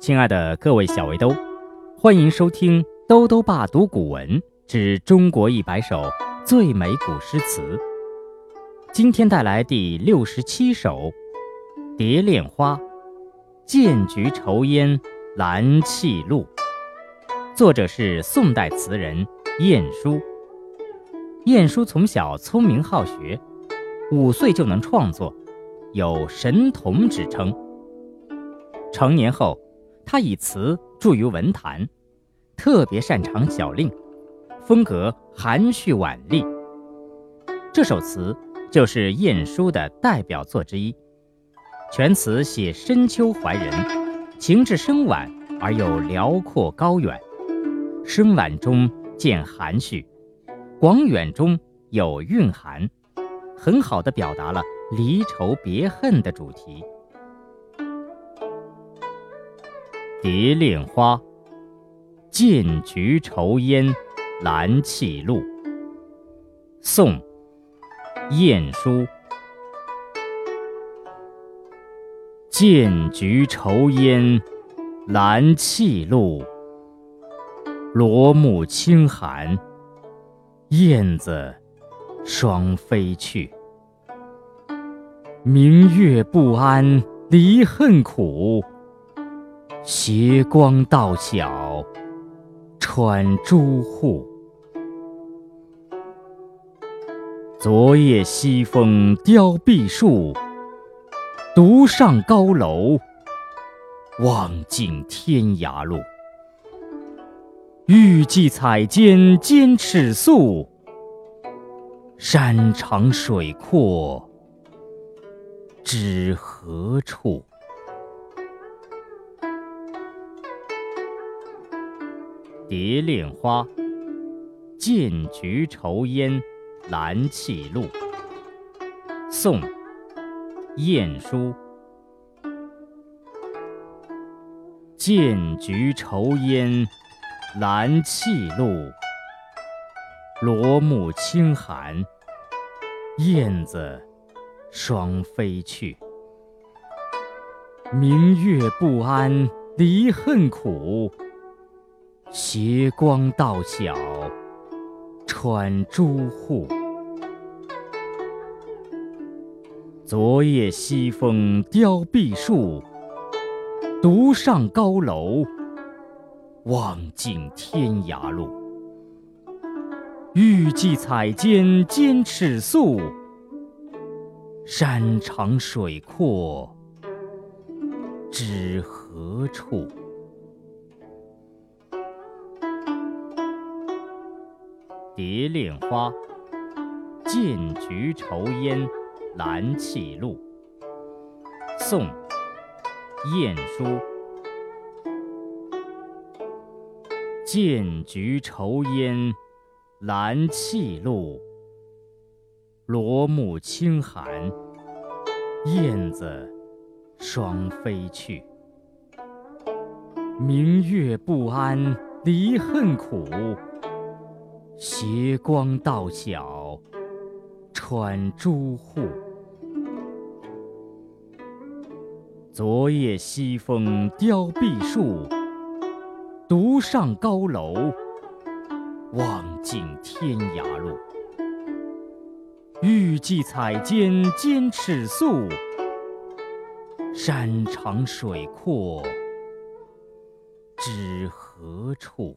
亲爱的各位小围兜，欢迎收听《兜兜爸读古文之中国一百首最美古诗词》。今天带来第六十七首《蝶恋花·剑菊愁烟兰泣露》，作者是宋代词人晏殊。晏殊从小聪明好学，五岁就能创作，有神童之称。成年后，他以词著于文坛，特别擅长小令，风格含蓄婉丽。这首词就是晏殊的代表作之一。全词写深秋怀人，情致深婉而又辽阔高远，深婉中见含蓄，广远中有蕴含，很好的表达了离愁别恨的主题。蝶恋花，剑菊愁烟兰泣露。宋·晏殊。剑菊愁烟兰泣露，罗幕轻寒，燕子双飞去。明月不安离恨苦。斜光到晓穿朱户。昨夜西风凋碧树，独上高楼，望尽天涯路。欲寄彩笺兼尺素，山长水阔知何处？蝶恋花，荐菊愁烟兰泣露。宋·晏殊。荐菊愁烟兰泣露，罗幕轻寒，燕子双飞去。明月不安离恨苦。斜光到晓穿朱户。昨夜西风凋碧树，独上高楼，望尽天涯路。欲寄彩笺兼尺素，山长水阔知何处？蝶恋花，荐菊愁烟兰泣露。宋·晏殊。荐菊愁烟兰泣露，罗幕轻寒，燕子双飞去。明月不安离恨苦。斜光到晓穿朱户。昨夜西风凋碧树，独上高楼，望尽天涯路。欲寄彩笺兼尺素，山长水阔知何处？